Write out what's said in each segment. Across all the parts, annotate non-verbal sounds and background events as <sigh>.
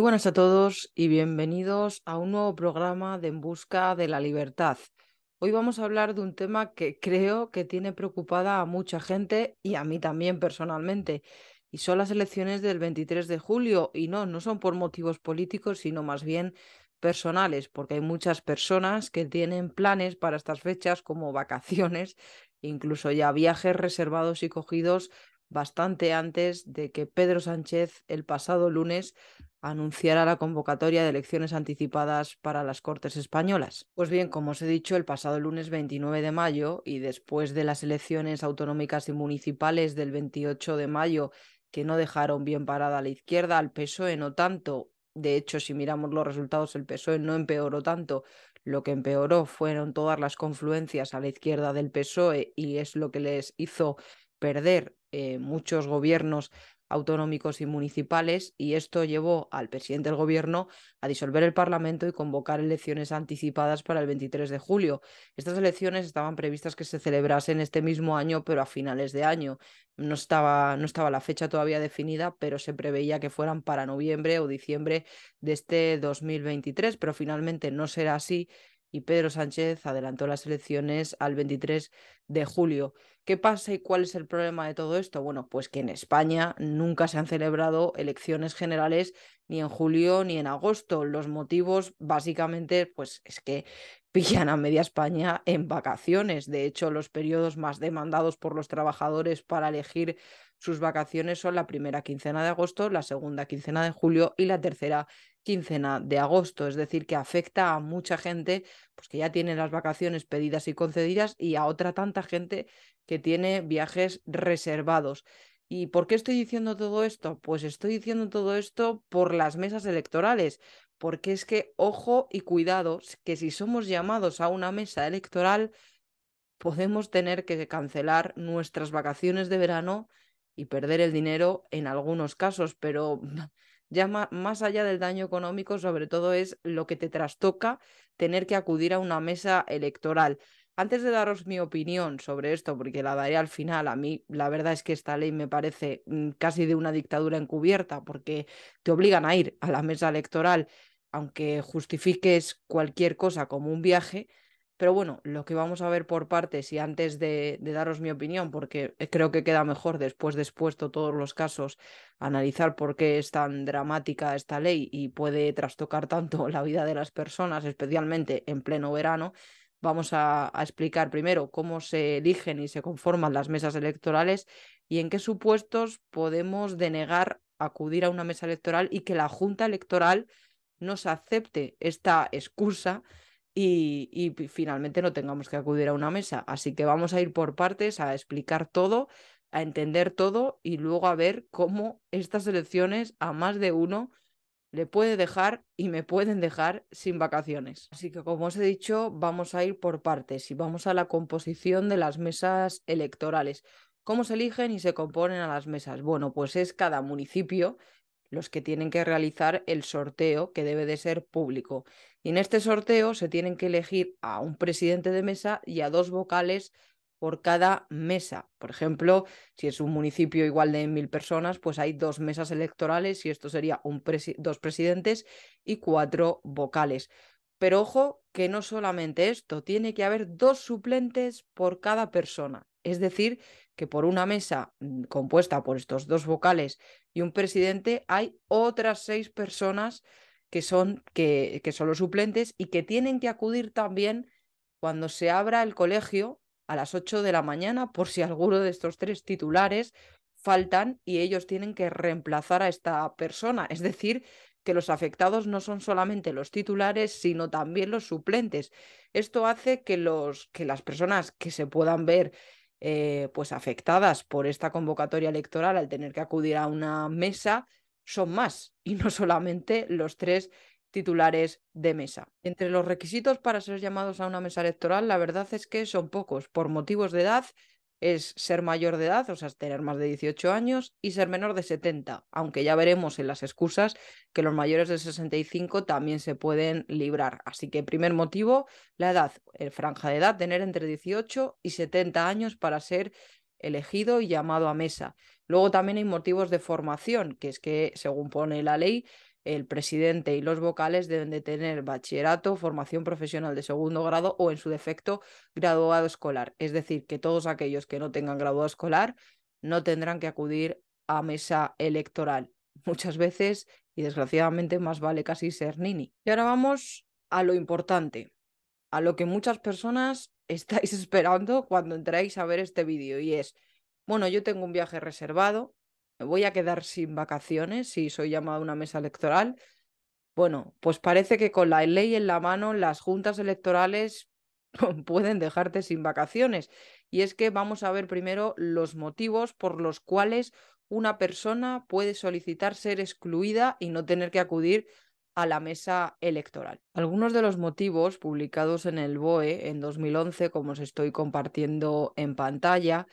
Muy buenas a todos y bienvenidos a un nuevo programa de En Busca de la Libertad. Hoy vamos a hablar de un tema que creo que tiene preocupada a mucha gente y a mí también personalmente, y son las elecciones del 23 de julio. Y no, no son por motivos políticos, sino más bien personales, porque hay muchas personas que tienen planes para estas fechas como vacaciones, incluso ya viajes reservados y cogidos bastante antes de que Pedro Sánchez el pasado lunes anunciara la convocatoria de elecciones anticipadas para las Cortes Españolas. Pues bien, como os he dicho, el pasado lunes 29 de mayo y después de las elecciones autonómicas y municipales del 28 de mayo que no dejaron bien parada a la izquierda, al PSOE no tanto. De hecho, si miramos los resultados, el PSOE no empeoró tanto. Lo que empeoró fueron todas las confluencias a la izquierda del PSOE y es lo que les hizo perder eh, muchos gobiernos autonómicos y municipales y esto llevó al presidente del gobierno a disolver el Parlamento y convocar elecciones anticipadas para el 23 de julio. Estas elecciones estaban previstas que se celebrasen este mismo año, pero a finales de año. No estaba, no estaba la fecha todavía definida, pero se preveía que fueran para noviembre o diciembre de este 2023, pero finalmente no será así y Pedro Sánchez adelantó las elecciones al 23 de julio. ¿Qué pasa y cuál es el problema de todo esto? Bueno, pues que en España nunca se han celebrado elecciones generales ni en julio ni en agosto. Los motivos básicamente pues es que pillan a media España en vacaciones. De hecho, los periodos más demandados por los trabajadores para elegir sus vacaciones son la primera quincena de agosto, la segunda quincena de julio y la tercera quincena de agosto. Es decir, que afecta a mucha gente pues, que ya tiene las vacaciones pedidas y concedidas y a otra tanta gente que tiene viajes reservados. ¿Y por qué estoy diciendo todo esto? Pues estoy diciendo todo esto por las mesas electorales, porque es que, ojo y cuidado, que si somos llamados a una mesa electoral, podemos tener que cancelar nuestras vacaciones de verano y perder el dinero en algunos casos, pero <laughs> ya más allá del daño económico, sobre todo es lo que te trastoca tener que acudir a una mesa electoral. Antes de daros mi opinión sobre esto, porque la daré al final, a mí la verdad es que esta ley me parece mm, casi de una dictadura encubierta, porque te obligan a ir a la mesa electoral, aunque justifiques cualquier cosa como un viaje, pero bueno, lo que vamos a ver por partes y antes de, daros mi opinión, porque creo que queda mejor después de expuesto todos los casos, analizar por qué es tan dramática esta ley y puede trastocar tanto <laughs> la vida de las personas, especialmente en pleno verano. Vamos a explicar primero cómo se eligen y se conforman las mesas electorales y en qué supuestos podemos denegar acudir a una mesa electoral y que la Junta Electoral nos acepte esta excusa y, finalmente no tengamos que acudir a una mesa. Así que vamos a ir por partes a explicar todo, a entender todo y luego a ver cómo estas elecciones a más de uno le puede dejar y me pueden dejar sin vacaciones. Así que como os he dicho, vamos a ir por partes y vamos a la composición de las mesas electorales. ¿Cómo se eligen y se componen a las mesas? Bueno, pues es cada municipio los que tienen que realizar el sorteo que debe de ser público. Y en este sorteo se tienen que elegir a un presidente de mesa y a dos vocales por cada mesa. Por ejemplo, si es un municipio igual de mil personas, pues hay dos mesas electorales y esto sería un dos presidentes y cuatro vocales. Pero ojo que no solamente esto, tiene que haber dos suplentes por cada persona. Es decir, que por una mesa mm, compuesta por estos dos vocales y un presidente hay otras seis personas que son, que, son los suplentes y que tienen que acudir también cuando se abra el colegio a las 8 de la mañana por si alguno de estos tres titulares faltan y ellos tienen que reemplazar a esta persona. Es decir, que los afectados no son solamente los titulares, sino también los suplentes. Esto hace que, los, que las personas que se puedan ver eh, pues afectadas por esta convocatoria electoral al tener que acudir a una mesa son más y no <laughs> solamente los tres titulares de mesa. Entre los requisitos para ser llamados a una mesa electoral, la verdad es que son pocos, por motivos de edad es ser mayor de edad, o sea, tener más de 18 años y ser menor de 70, aunque ya veremos en las excusas que los mayores de 65 también se pueden librar. Así que primer motivo, la edad, el franja de edad, tener entre 18 y 70 años para ser elegido y llamado a mesa. Luego también hay motivos de formación, que es que, según pone la ley, el presidente y los vocales deben de tener bachillerato, formación profesional de segundo grado o en su defecto graduado escolar. Es decir, que todos aquellos que no tengan graduado escolar no tendrán que acudir a mesa electoral. <laughs> Muchas veces, y desgraciadamente, más vale casi ser nini. Y ahora vamos a lo importante, a lo que muchas personas <laughs> estáis esperando cuando entráis a ver este vídeo y es, bueno, yo tengo un viaje reservado, voy a quedar sin vacaciones si soy llamado a una mesa electoral. Bueno, pues parece que con la ley en la mano las juntas electorales <laughs> pueden dejarte sin vacaciones. Y es que vamos a ver primero los motivos por los cuales una persona puede solicitar ser excluida y no tener que acudir a la mesa electoral. Algunos de los motivos publicados en el BOE en 2011, como os estoy compartiendo en pantalla,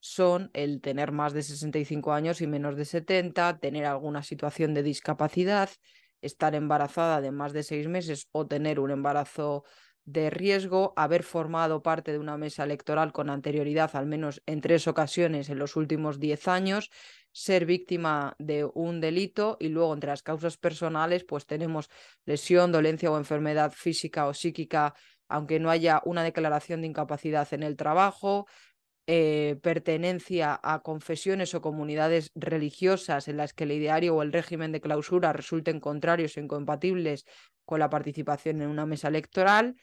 son el tener más de 65 años y menos de 70, tener alguna situación de discapacidad, estar embarazada de más de seis meses o tener un embarazo de riesgo, haber formado parte de una mesa electoral con anterioridad al menos en tres ocasiones en los últimos diez años, ser víctima de un delito y luego entre las causas personales pues tenemos lesión, dolencia o enfermedad física o psíquica aunque no haya una declaración de incapacidad en el trabajo, eh, pertenencia a confesiones o comunidades religiosas en las que el ideario o el régimen de clausura resulten contrarios o incompatibles con la participación en una mesa electoral,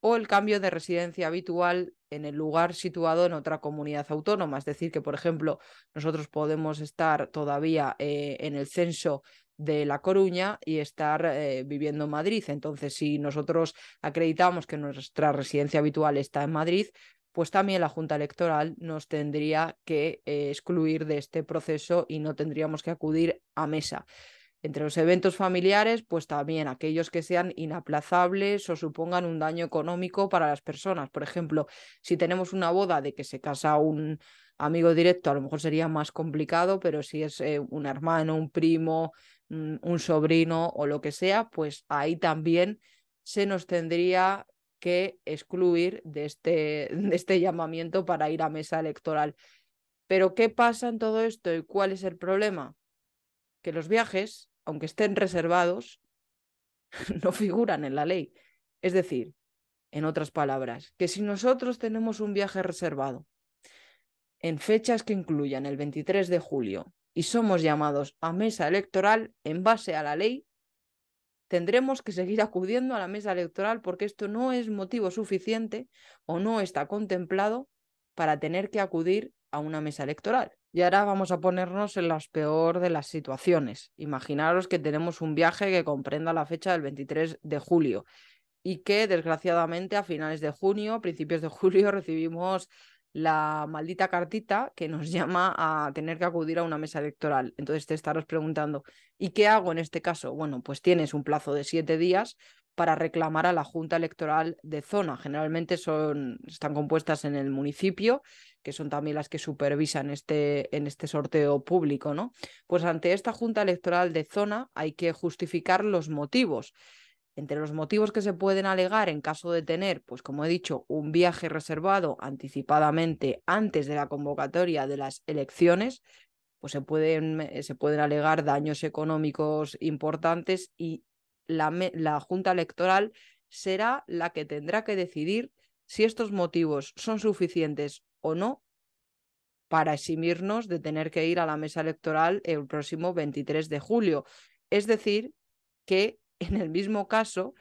o el cambio de residencia habitual en el lugar situado en otra comunidad autónoma. Es decir, que, por ejemplo, nosotros podemos estar todavía eh, en el censo de La Coruña y estar eh, viviendo en Madrid. Entonces, si nosotros acreditamos que nuestra residencia habitual está en Madrid, pues también la Junta Electoral nos tendría que eh, excluir de este proceso y no tendríamos que acudir a mesa. Entre los eventos familiares, pues también aquellos que sean inaplazables o supongan un daño económico para las personas. Por ejemplo, si tenemos una boda de que se casa un amigo directo, a lo mejor sería más complicado, pero si es eh, un hermano, un primo, un sobrino o lo que sea, pues ahí también se nos tendría que excluir de este, <laughs> de este llamamiento para ir a mesa electoral. Pero ¿qué pasa en todo esto y cuál es el problema? Que los viajes, aunque estén reservados, <laughs> no figuran en la ley. Es decir, en otras palabras, que si nosotros tenemos un viaje reservado en fechas que incluyan el 23 de julio y somos llamados a mesa electoral en base a la ley, tendremos que seguir acudiendo a la mesa electoral porque esto no es motivo suficiente o no está contemplado para tener que acudir a una mesa electoral. Y ahora vamos a ponernos en las peor de las situaciones. Imaginaros que tenemos un viaje que comprenda la fecha del 23 de julio y que desgraciadamente a finales de junio, principios de julio, <laughs> recibimos la maldita cartita que nos <laughs> llama a tener que acudir a una mesa electoral. Entonces te estarás preguntando, ¿y qué hago en este caso? Bueno, pues tienes un plazo de siete días para reclamar a la Junta Electoral de zona. Generalmente son, están compuestas en el municipio, que son también las que supervisan este, en este sorteo público, ¿no? Pues ante esta Junta Electoral de zona hay que justificar los motivos. Entre los motivos que se pueden alegar en caso de tener, pues como he dicho, un viaje reservado anticipadamente antes de la convocatoria de las elecciones, pues se pueden, eh, se pueden alegar daños económicos importantes y la, la Junta Electoral será la que tendrá que decidir si estos motivos son suficientes o no para eximirnos de tener que ir a la mesa electoral el próximo 23 de julio. Es decir, que en el mismo caso,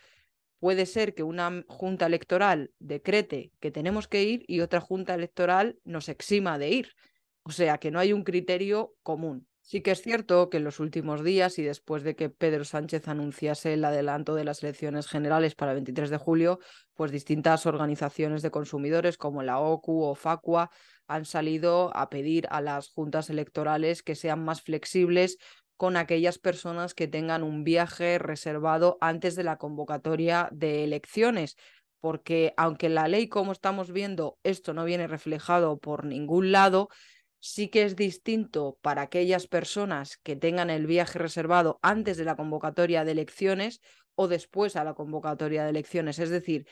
puede ser que una junta electoral decrete que tenemos que ir y otra junta electoral nos exima de ir. O sea, que no hay un criterio común. Sí que es cierto que en los últimos días y después de que Pedro Sánchez anunciase el adelanto de las elecciones generales para el 23 de julio, pues distintas organizaciones de consumidores como la OCU o FACUA han salido a pedir a las juntas electorales que sean más flexibles con aquellas personas que tengan un viaje reservado antes de la convocatoria de elecciones, porque aunque la ley, como estamos viendo, esto no viene reflejado por ningún lado, sí que es distinto para aquellas personas que tengan el viaje reservado antes de la convocatoria de elecciones o después a la convocatoria de elecciones. Es decir,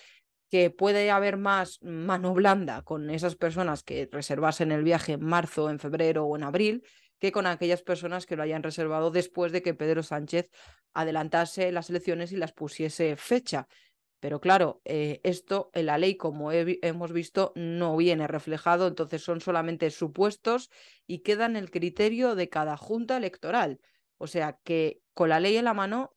que puede haber más mano blanda con esas personas que reservasen el viaje en marzo, en febrero o en abril, que con aquellas personas que lo hayan reservado después de que Pedro Sánchez adelantase las elecciones y las pusiese fecha. Pero claro, eh, esto en la ley, como hemos visto, no viene reflejado, entonces son solamente supuestos y queda en el criterio de cada junta electoral. O sea que con la ley en la mano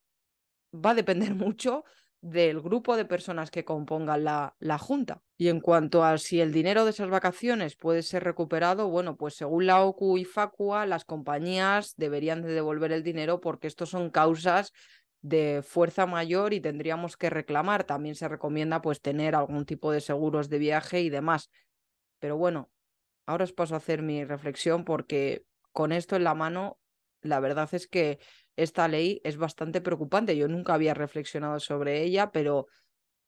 va a depender <laughs> mucho del grupo de personas que compongan la, la, Junta. Y en cuanto a si el dinero de esas vacaciones puede ser recuperado, bueno, pues según la OCU y FACUA, las compañías deberían de devolver el dinero porque estos son causas de fuerza mayor y tendríamos que reclamar. También se recomienda pues tener algún tipo de seguros de viaje y demás. Pero bueno, ahora os paso a hacer mi reflexión porque con esto en la mano, la verdad es que esta ley es bastante preocupante. Yo nunca había reflexionado sobre ella, pero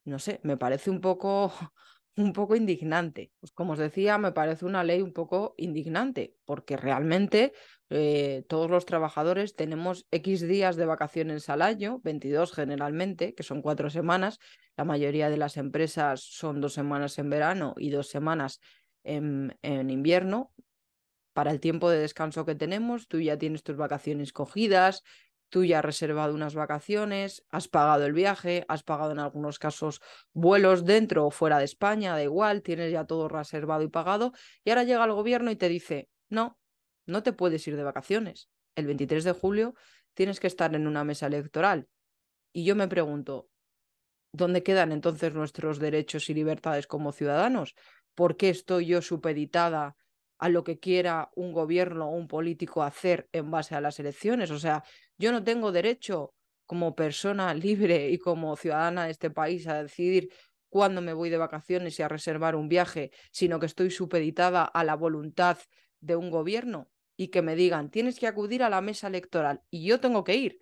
no sé, me parece un poco, <laughs> un poco indignante. Pues como os decía, me parece una ley un poco indignante, porque realmente eh, todos los trabajadores tenemos X días de vacaciones al año, 22 generalmente, que son cuatro semanas. La mayoría de las empresas son dos semanas en verano y dos semanas en, en invierno para el tiempo de descanso que tenemos, tú ya tienes tus vacaciones cogidas, tú ya has reservado unas vacaciones, has pagado el viaje, has pagado en algunos casos vuelos dentro o fuera de España, da igual, tienes ya todo reservado y pagado, y ahora llega el gobierno y te dice, no, no te puedes ir de vacaciones. El 23 de julio tienes que estar en una mesa electoral. Y yo me pregunto, ¿dónde quedan entonces nuestros derechos y libertades como ciudadanos? ¿Por qué estoy yo supeditada a lo que quiera un gobierno o un político hacer en base a las elecciones. O sea, yo no tengo derecho como persona <laughs> libre y como ciudadana de este país a decidir cuándo me voy de vacaciones y a reservar un viaje, sino que estoy supeditada a la voluntad de un gobierno y que me digan, tienes que acudir a la mesa electoral y yo tengo que ir.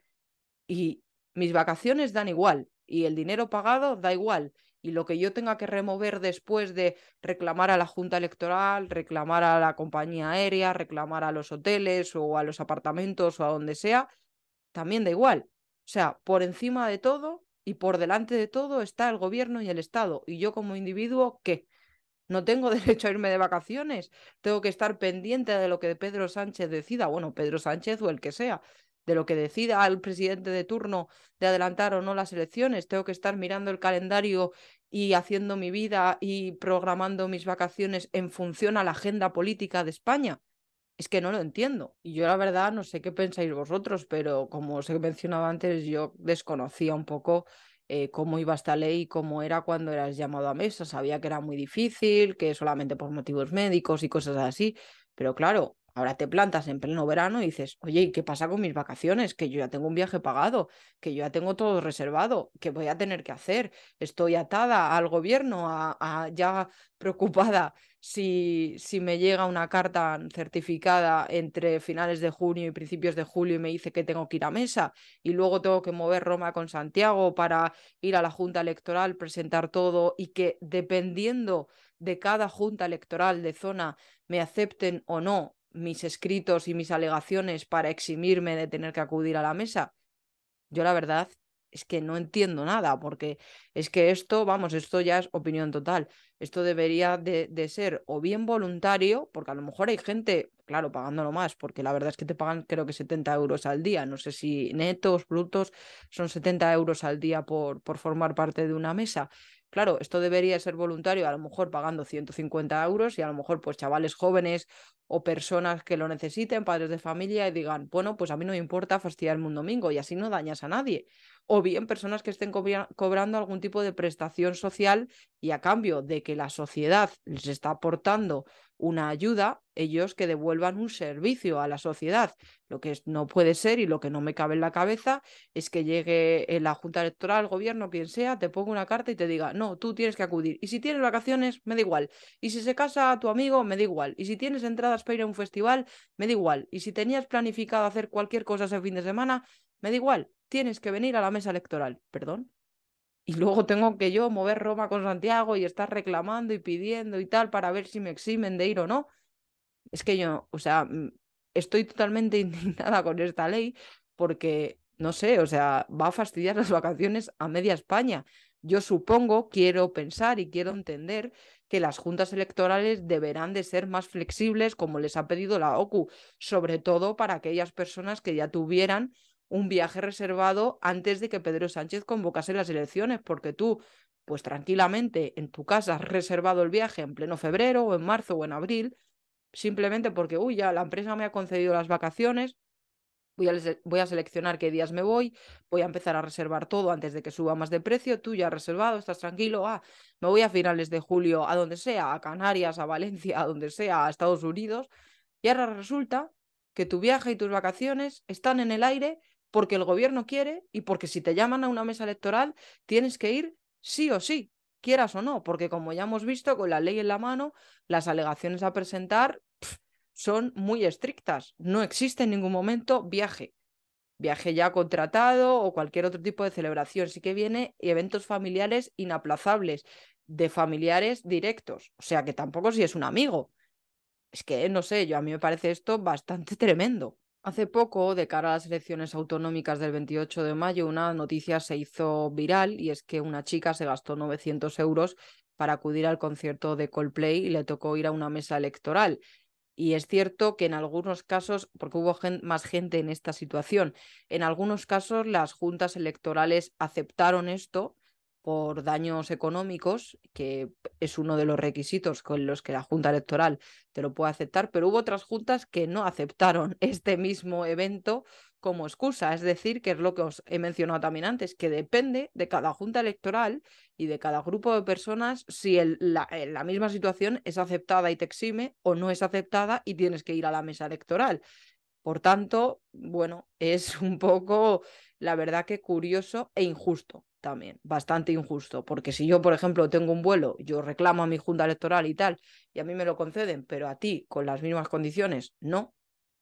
Y mis vacaciones dan igual y el dinero pagado da igual y lo que yo tenga que remover después de reclamar a la Junta Electoral, reclamar a la compañía aérea, reclamar a los hoteles o a los apartamentos o a donde sea, también da igual. O sea, por encima de todo y por delante de todo está el gobierno y el Estado. Y yo como individuo, ¿qué? No tengo <laughs> derecho a irme de vacaciones. Tengo que estar pendiente de lo que Pedro Sánchez decida. Bueno, Pedro Sánchez o el que sea de lo que decida el presidente de turno de adelantar o no las elecciones. Tengo que estar mirando el calendario y haciendo mi vida y programando mis vacaciones en función a la agenda política de España. Es que no lo entiendo. Y yo la verdad no sé qué pensáis vosotros, pero como os he mencionado antes, yo desconocía un poco eh, cómo iba esta ley y cómo era cuando eras llamado a mesa. Sabía que era muy difícil, que solamente por motivos médicos y cosas así. Pero claro, Ahora te plantas en pleno verano y dices, oye, ¿y qué pasa con mis vacaciones? Que yo ya tengo un viaje pagado, que yo ya tengo todo reservado, ¿qué voy a tener que hacer? Estoy atada al gobierno, a, ya <laughs> preocupada si, si me llega una carta certificada entre finales de junio y principios de julio y me dice que tengo que ir a mesa y luego tengo que mover Roma con Santiago para ir a la Junta Electoral, presentar todo y que dependiendo de cada junta electoral de zona me acepten o no mis escritos y mis alegaciones para eximirme de tener que acudir a la mesa? Yo la verdad es que no entiendo nada, porque es que esto, vamos, esto ya es opinión total. Esto debería de, de, ser o bien voluntario, porque a lo mejor hay gente, claro, pagándolo más, porque la verdad es que te pagan creo que 70 euros al día. No sé si netos, brutos, son 70 euros al día por, por formar parte de una mesa. Claro, esto debería ser voluntario, a lo mejor pagando 150 euros y a lo mejor pues chavales jóvenes o personas que lo necesiten, padres de familia y digan, bueno, pues a mí no me importa fastidiarme un domingo y así no dañas a nadie. O bien personas que estén cobrando algún tipo de prestación social y a cambio de que la sociedad les está aportando una ayuda, ellos que devuelvan un servicio a la sociedad. Lo que no puede ser y lo que no me cabe en la cabeza es que llegue la Junta Electoral, el gobierno, quien sea, te ponga una carta y te diga, no, tú tienes que acudir. Y si tienes vacaciones, me da igual. Y si se casa tu amigo, me da igual. Y si tienes entradas para ir a un festival, me da igual. Y si tenías planificado hacer cualquier cosa ese fin de semana, me da igual. Tienes que venir a la mesa electoral. Perdón y luego <laughs> tengo que yo mover Roma con Santiago y estar reclamando y pidiendo y tal para ver si me eximen de ir o no. Es que yo, o sea, mm, estoy totalmente <laughs> indignada con esta ley porque, no sé, o sea, va a fastidiar <laughs> las vacaciones a media España. Yo supongo, quiero pensar y quiero entender que las juntas electorales deberán de ser más flexibles, como les ha pedido la OCU, sobre todo para aquellas personas que ya tuvieran un viaje reservado antes de que Pedro Sánchez convocase las elecciones, porque tú, pues tranquilamente en tu casa has reservado el viaje en pleno febrero o en marzo o en abril, simplemente porque, uy, ya la empresa me ha concedido las vacaciones, voy a, seleccionar qué días me voy, voy a empezar a reservar todo antes de que suba más de precio, tú ya has reservado, estás tranquilo, ah, me voy a finales de julio a donde sea, a Canarias, a Valencia, a donde sea, a Estados Unidos, y ahora resulta que tu viaje y tus vacaciones están en el aire porque el gobierno quiere y porque si te llaman a una mesa electoral tienes que ir sí o sí, quieras o no, porque como ya hemos visto con la ley en la mano, las alegaciones a presentar son muy estrictas. No existe en ningún momento viaje. Viaje ya contratado o cualquier otro tipo de celebración. Sí que viene eventos familiares inaplazables, de familiares directos. O sea que tampoco si es un amigo. Es que, no sé, yo a mí me parece esto bastante tremendo. Hace poco, de cara a las elecciones autonómicas del 28 de mayo, una noticia se hizo viral y es que una chica se gastó 900 euros para acudir al concierto de Coldplay y le tocó ir a una mesa electoral. Y es cierto que en algunos casos, porque hubo más gente en esta situación, en algunos casos las juntas electorales aceptaron esto por daños económicos, que es uno de los requisitos con los que la Junta Electoral te lo puede aceptar, pero hubo otras juntas que no aceptaron <laughs> este mismo evento como excusa. Es decir, que es lo que os he mencionado también antes, que depende de cada junta electoral y de cada grupo de personas si la, la misma situación es aceptada y te exime o no es aceptada y tienes que ir a la mesa electoral. Por tanto, bueno, es <laughs> un poco, la verdad que curioso e injusto también, bastante injusto, porque si yo, por ejemplo, tengo un vuelo, yo reclamo a mi junta electoral y tal, y a mí me lo conceden, pero a ti con las mismas condiciones no,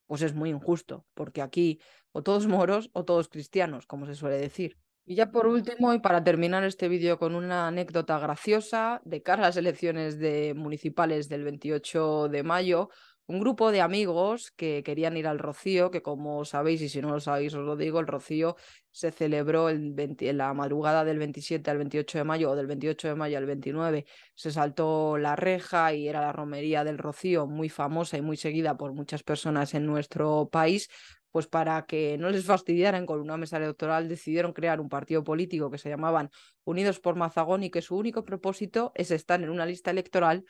pues es muy injusto, porque aquí o todos <laughs> moros o todos cristianos, como se suele decir. Y ya por último, y para terminar este vídeo con una anécdota graciosa, de cara a las elecciones de municipales del 28 de mayo, un grupo de amigos que querían ir al Rocío, que como sabéis, y si no lo sabéis os lo digo, el Rocío se celebró el en la madrugada del 27 al 28 de mayo o del 28 de mayo al 29, se saltó la reja y era la romería del Rocío, muy famosa y muy seguida por muchas personas en nuestro país, pues para que no les fastidiaran con una mesa electoral, decidieron crear un partido político que se llamaban Unidos por Mazagón y que su único propósito es estar en una lista electoral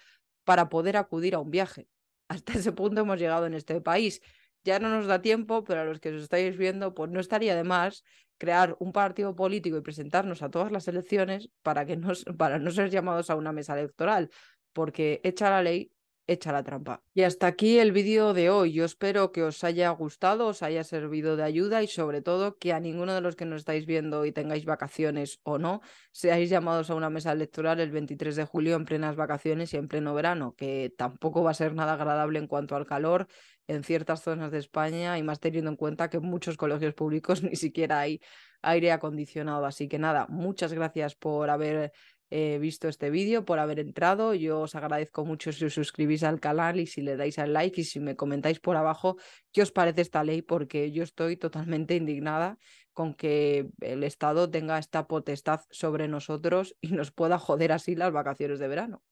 para poder acudir a un viaje hasta ese punto hemos llegado en este país. Ya no nos da tiempo, pero a los que os estáis viendo, pues no estaría de más crear un partido político y presentarnos a todas las elecciones para, que nos, para no ser llamados a una mesa electoral, porque hecha la ley, echa la trampa. Y hasta aquí el vídeo de hoy. Yo espero que os haya gustado, os haya servido de ayuda y sobre todo que a ninguno de los que nos estáis viendo y tengáis vacaciones o no, seáis llamados a una mesa electoral el 23 de julio en plenas vacaciones y en pleno verano, que tampoco va a ser nada agradable en cuanto al calor en ciertas zonas de España y más teniendo en cuenta que en muchos colegios públicos <laughs> ni siquiera hay aire acondicionado. Así que nada, muchas gracias por haber He visto este vídeo, por haber entrado. Yo os agradezco mucho si os suscribís al canal y si le dais al like y si me comentáis por abajo qué os parece esta ley, porque yo estoy totalmente indignada con que el Estado tenga esta potestad sobre nosotros y nos pueda joder así las vacaciones de verano.